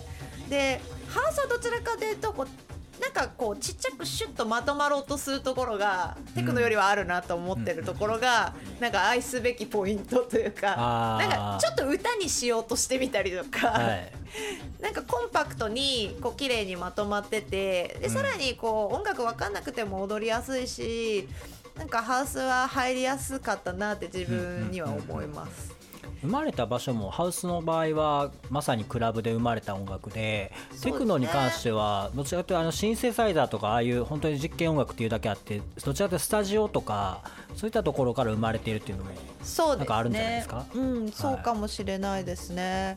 [SPEAKER 1] でハウスはどちらかというとこうなんかこうちっちゃくシュッとまとまろうとするところがテクノよりはあるなと思ってるところが、なんか愛すべきポイントというかなんかちょっと歌にしようとしてみたりとか、
[SPEAKER 2] はい。
[SPEAKER 1] なんかコンパクトにこう綺麗にまとまっててで
[SPEAKER 2] うん。
[SPEAKER 1] さらにこう音楽わかんなくても踊りやすいしなんかハウスは入りやすかったなって自分には思います。
[SPEAKER 2] 生まれた場所もハウスの場合はまさにクラブで生まれた音楽で
[SPEAKER 1] ね。
[SPEAKER 2] テクノに関してはどちらかというとあのシンセサイザーとかああいう本当に実験音楽っていうだけあってどちらかというとスタジオとかそういったところから生まれているっていうのも
[SPEAKER 1] そう。
[SPEAKER 2] なんかあるんじゃないですか？
[SPEAKER 1] うん、そうかもしれないですね。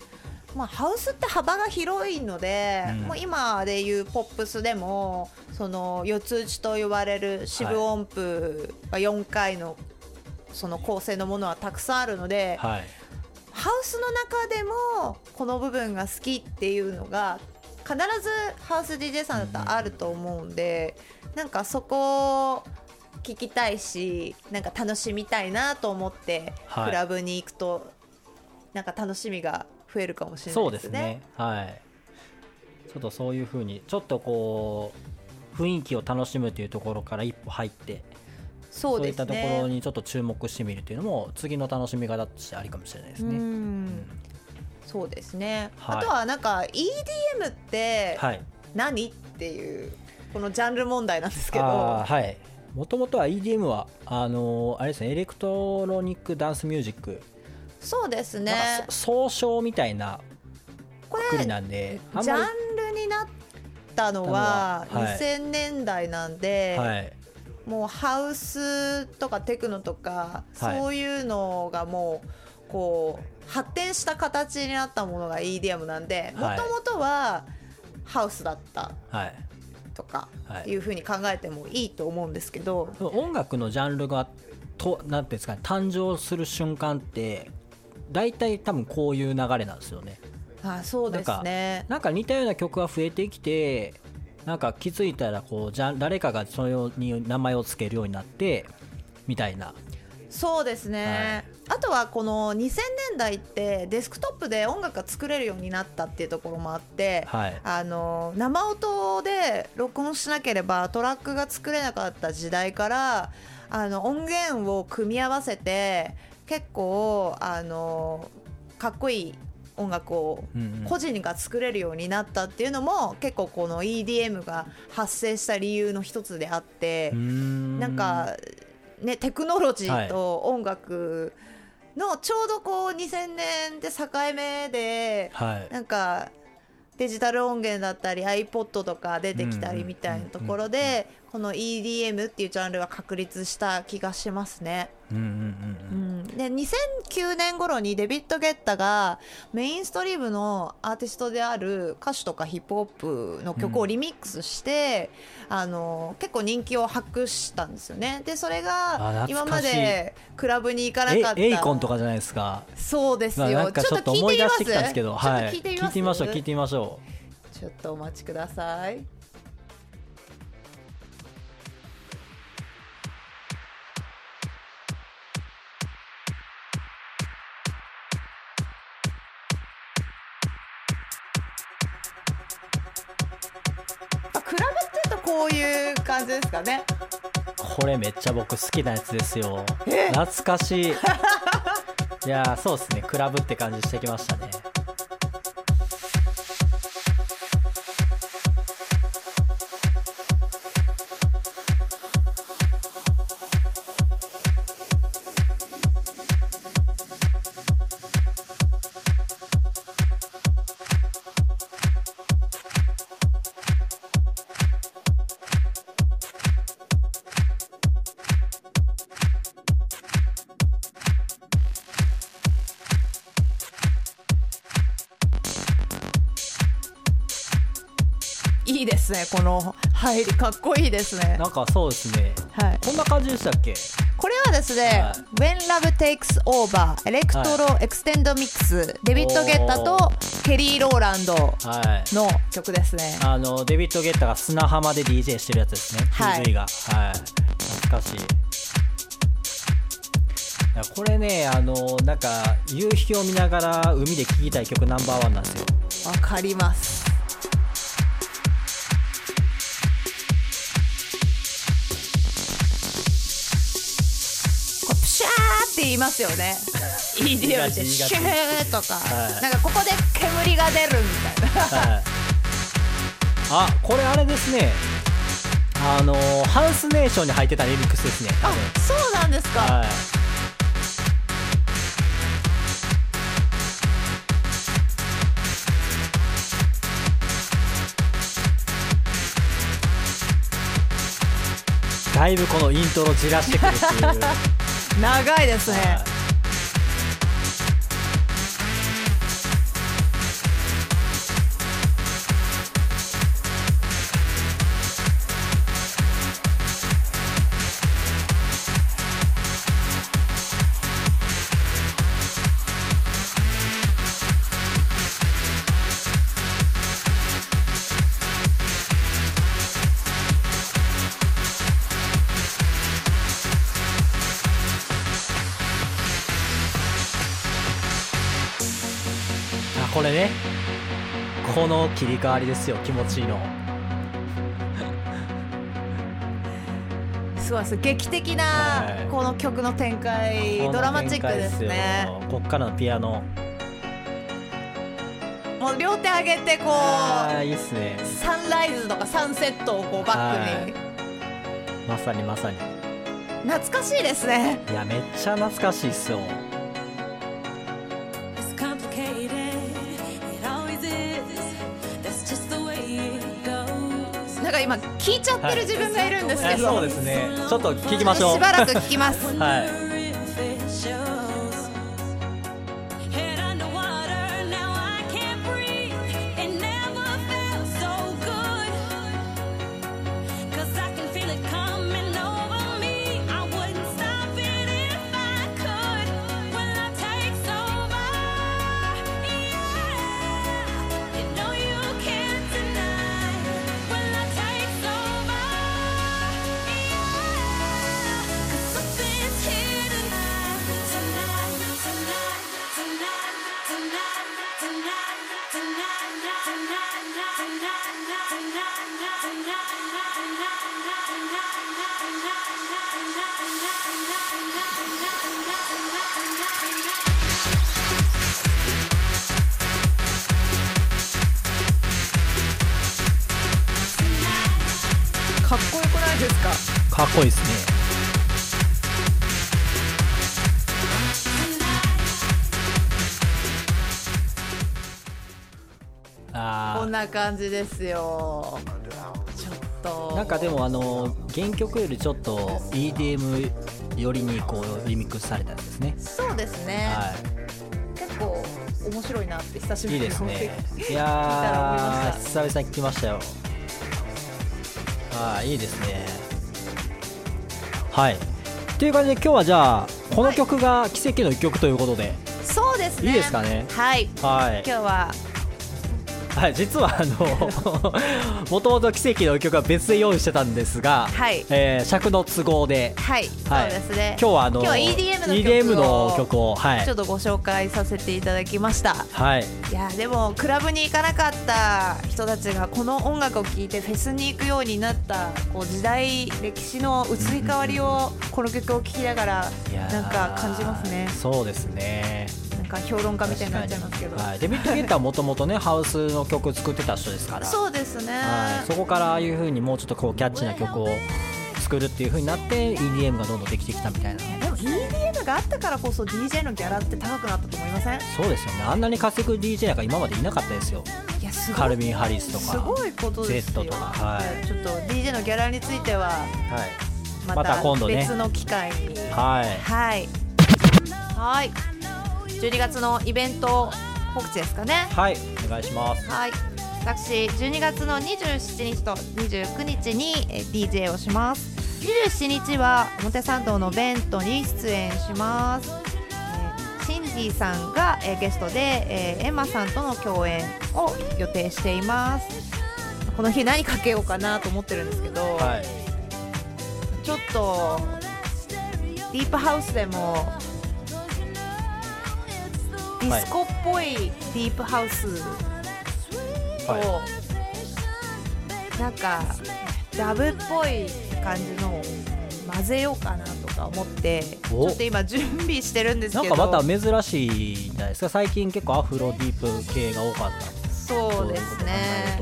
[SPEAKER 1] まあ、ハウスって幅が広いので、
[SPEAKER 2] うん。
[SPEAKER 1] もう今でいうポップスでもその四つ打ちと言われる四分音符が4回のその構成のものはたくさんあるので、
[SPEAKER 2] はい
[SPEAKER 1] ハウスの中でもこの部分が好きっていうのが必ずハウス DJ さんだったらあると思うんで、なんかそこを聞きたいしなんか楽しみたいなと思って
[SPEAKER 2] はい。
[SPEAKER 1] クラブに行くと、なんか楽しみが増えるかもしれな
[SPEAKER 2] そ
[SPEAKER 1] いうでね。
[SPEAKER 2] ですすね。はい。ちょっとそういうふうにちょっとこう雰囲気を楽しむというところから一歩入って
[SPEAKER 1] そうです
[SPEAKER 2] いったところ
[SPEAKER 1] ね
[SPEAKER 2] にちょっと注目してみるっていうのも次の楽しみ方としてありかもしれないです
[SPEAKER 1] う
[SPEAKER 2] ね。
[SPEAKER 1] ん。そうですね、
[SPEAKER 2] はい
[SPEAKER 1] あとはなんか EDM って
[SPEAKER 2] はい。
[SPEAKER 1] 何っていうこのジャンル問題なんですけど。
[SPEAKER 2] はい。もともとは EDM はあのーあれですねエレクトロニックダンスミュージック、
[SPEAKER 1] そうですね。
[SPEAKER 2] 総称みたいな
[SPEAKER 1] これ
[SPEAKER 2] なんであん
[SPEAKER 1] ジャ
[SPEAKER 2] ま
[SPEAKER 1] ンルになったのは
[SPEAKER 2] はい。
[SPEAKER 1] 2000年代なんで、
[SPEAKER 2] りはい
[SPEAKER 1] もうハウスとかテクノとか、
[SPEAKER 2] はい。
[SPEAKER 1] そういうのがもうこう発展した形になったものが EDM なんでも
[SPEAKER 2] はい。
[SPEAKER 1] ともとはハウスだった
[SPEAKER 2] はい。
[SPEAKER 1] とか
[SPEAKER 2] はい。
[SPEAKER 1] いうふうに考えてもいいと思うんですけど、
[SPEAKER 2] 音楽のジャンルがとなんていうんですかね誕生する瞬間って大体多分こういう流れなんですよね。
[SPEAKER 1] あそうですね。
[SPEAKER 2] なんか似たような曲が増えてきてなんか気づいたらこうじゃ誰かがそれに名前を付けるようになってみたいな。
[SPEAKER 1] そうですね、あとはこの2000年代ってデスクトップで音楽が作れるようになったっていうところもあって、
[SPEAKER 2] はい。
[SPEAKER 1] あの生音で録音しなければトラックが作れなかった時代からあの音源を組み合わせて結構あのかっこいい音楽を個人が作れるようになったっていうのも結構この EDM が発生した理由の一つであってなんかねテクノロジーと音楽のちょうどこう2000年で境目で
[SPEAKER 2] はい。
[SPEAKER 1] なんかデジタル音源だったり iPod とか出てきたりみたいなところでこの EDM っていうジャンルが確立した気がしますね。
[SPEAKER 2] うんうんうん
[SPEAKER 1] う
[SPEAKER 2] うん。
[SPEAKER 1] ん、で2009年頃にデビッド・ゲッタがメインストリームのアーティストである歌手とかヒップホップの曲をリミックスして、あの結構人気を博したんですよね。でそれが
[SPEAKER 2] あ
[SPEAKER 1] 今までクラブに行かなかった。
[SPEAKER 2] えエイコンとかじゃないですか。
[SPEAKER 1] そうですよ、
[SPEAKER 2] まあなんかちょっと思い出してきたんですけど
[SPEAKER 1] ちょっ
[SPEAKER 2] はい
[SPEAKER 1] と聞いてみま
[SPEAKER 2] しょう聞いてみましょ
[SPEAKER 1] ちょっとお待ちください感じですかね。
[SPEAKER 2] うこれめっちゃ僕好きなやつですよ。懐かしい。いやーそうですね。クラブって感じしてきましたね
[SPEAKER 1] いいですねこの入りかっこいいですね。
[SPEAKER 2] なんかそうですね。
[SPEAKER 1] はい。
[SPEAKER 2] こんな感じでしたっけ？
[SPEAKER 1] これはですね、
[SPEAKER 2] はい。
[SPEAKER 1] When Love Takes Over Electro Extended Mix デビッド・ゲッタとケリー・ローランド
[SPEAKER 2] はい。
[SPEAKER 1] の曲ですね。
[SPEAKER 2] あのデビッド・ゲッタが砂浜で DJ してるやつですね、
[SPEAKER 1] はい。
[SPEAKER 2] PV が。はい。懐かしい。これねあのなんか夕日を見ながら海で聴きたい曲ナンバーワンなんですよ。
[SPEAKER 1] わかりますって言いますよね。EDM ってシューとか、
[SPEAKER 2] はい。
[SPEAKER 1] なんかここで煙が出るみたいな。
[SPEAKER 2] はい。あこれあれですね。あのハウスネーションに入ってたリミックスですね。多
[SPEAKER 1] あ
[SPEAKER 2] 分
[SPEAKER 1] そうなんですか、
[SPEAKER 2] はい。だいぶこのイントロじらしてくるっていう
[SPEAKER 1] 長いですね、
[SPEAKER 2] この切り替わりですよ気持ち いいの
[SPEAKER 1] すそうです劇的
[SPEAKER 2] は
[SPEAKER 1] ないこの曲の展開ドラマチックですね
[SPEAKER 2] 展開ですよこっからのピアノ
[SPEAKER 1] もう両手上げてこう
[SPEAKER 2] あーいいっすね
[SPEAKER 1] サンライズとかサンセットをこうバックに
[SPEAKER 2] まさにまさに
[SPEAKER 1] 懐かしいですね
[SPEAKER 2] いやめっちゃ懐かしいっすよ
[SPEAKER 1] 聞いちゃってる自分がいるんですけど、
[SPEAKER 2] あそうですね。ちょっと聞きましょう。
[SPEAKER 1] しばらく聞きます。
[SPEAKER 2] はい
[SPEAKER 1] な感じですよ。ちょっと。
[SPEAKER 2] なんかでもあの原曲よりちょっと EDM 寄りにこうリミックスされたんですね。
[SPEAKER 1] そうですね、
[SPEAKER 2] は
[SPEAKER 1] 結構面白いなって久しぶ
[SPEAKER 2] いい
[SPEAKER 1] りに
[SPEAKER 2] ですね。いや久々に聞きましたよ。はいいいですね。はい。という感じで今日はじゃあこの曲が奇跡の一曲ということで、
[SPEAKER 1] そうですね。
[SPEAKER 2] いいですかね。
[SPEAKER 1] はい。
[SPEAKER 2] はい。
[SPEAKER 1] 今日は
[SPEAKER 2] はい、実はあのもともと奇跡の曲は別で用意してたんですが、
[SPEAKER 1] はい。
[SPEAKER 2] えー尺の都合で、
[SPEAKER 1] はい、
[SPEAKER 2] はい。
[SPEAKER 1] そうですね。
[SPEAKER 2] 今日はあの
[SPEAKER 1] 今日は EDM の曲を
[SPEAKER 2] EDM の曲をはい。
[SPEAKER 1] ちょっとご紹介させていただきました。
[SPEAKER 2] はい。
[SPEAKER 1] いやでもクラブに行かなかった人たちがこの音楽を聴いてフェスに行くようになったこう時代歴史の移り変わりをこの曲を聴きながらなんか感じますね。
[SPEAKER 2] そうですね
[SPEAKER 1] か評論家みたいになっちゃいますけど、
[SPEAKER 2] はい、デビッド・ゲッターはもともとねハウスの曲作ってた人ですから。
[SPEAKER 1] そうですね、
[SPEAKER 2] はい、そこからああいう風にもうちょっとこうキャッチーな曲を作るっていう風になって EDM がどんどんできてきたみたいな
[SPEAKER 1] でも EDM があったからこそ DJ のギャラって高くなったと思いません？
[SPEAKER 2] そうですよね。あんなに稼ぐ DJ なんか今までいなかったですよ。
[SPEAKER 1] いやすごい
[SPEAKER 2] カルビン・ハリスとか
[SPEAKER 1] すごいことですよ。
[SPEAKER 2] Z とかはい。
[SPEAKER 1] ちょっと DJ のギャラについては
[SPEAKER 2] はい。
[SPEAKER 1] ま
[SPEAKER 2] た今度ね。
[SPEAKER 1] 別の機会に。
[SPEAKER 2] はい。
[SPEAKER 1] はい。はい12月のイベント告知ですかね。
[SPEAKER 2] はいお願いします。
[SPEAKER 1] はい。私12月の27日と29日にえー DJ をします。27日は表参道のベントに出演します、えーシンジーさんが、えーゲストで、えーエンマさんとの共演を予定しています。この日何かけようかなと思ってるんですけど、
[SPEAKER 2] はい。
[SPEAKER 1] ちょっとディープハウスでもディスコっぽいディープハウスと、
[SPEAKER 2] は
[SPEAKER 1] なんかダブっぽい感じのを混ぜようかなとか思ってち
[SPEAKER 2] お
[SPEAKER 1] ょっと今準備してるんです
[SPEAKER 2] なん
[SPEAKER 1] けど
[SPEAKER 2] かまた珍しいじゃないですか。最近結構アフロディープ系が多かった。
[SPEAKER 1] そうですね。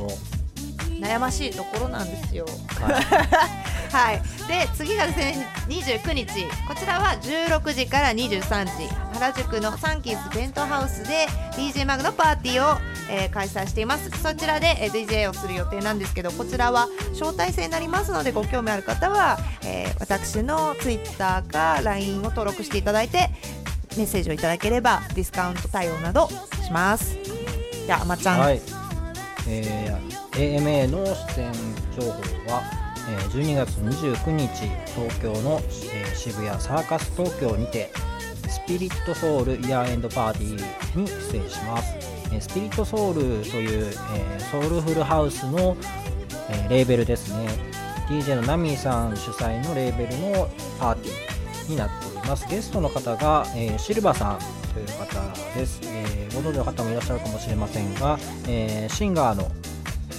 [SPEAKER 1] 悩ましいところなんですよ。
[SPEAKER 2] はい
[SPEAKER 1] はい、で次がですね29日こちらは16時から23時原宿のサンキーズベントハウスで DJ マグのパーティーを、えー開催しています。そちらで、えー DJ をする予定なんですけどこちらは招待制になりますのでご興味ある方は、えー私の Twitter か LINE を登録していただいてメッセージをいただければディスカウント対応などします。じゃあまちゃん、
[SPEAKER 2] はい、えー AMA の出演情報は、12月29日東京の、渋谷サーカス東京にてスピリットソウルイヤーエンドパーティーに出演します、スピリットソウルという、ソウルフルハウスの、レーベルですね。DJ のナミーさん主催のレーベルのパーティーになっております。ゲストの方が、えシルバさんという方です、えご存知の方もいらっしゃるかもしれませんが、えシンガーの、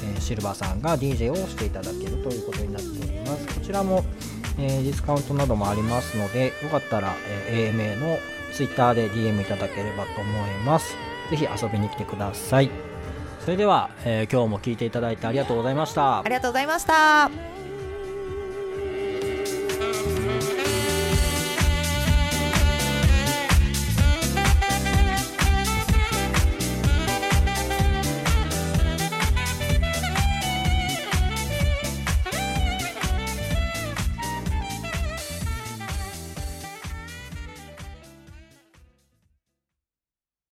[SPEAKER 2] えシルバーさんが DJ をしていただけるということになっております。こちらも、えディスカウントなどもありますのでよかったら、え AMA の Twitter で DM いただければと思います。是非遊びに来てください。それでは、えー今日も聴いていただいてありがとうございました。
[SPEAKER 1] ありがとうございました。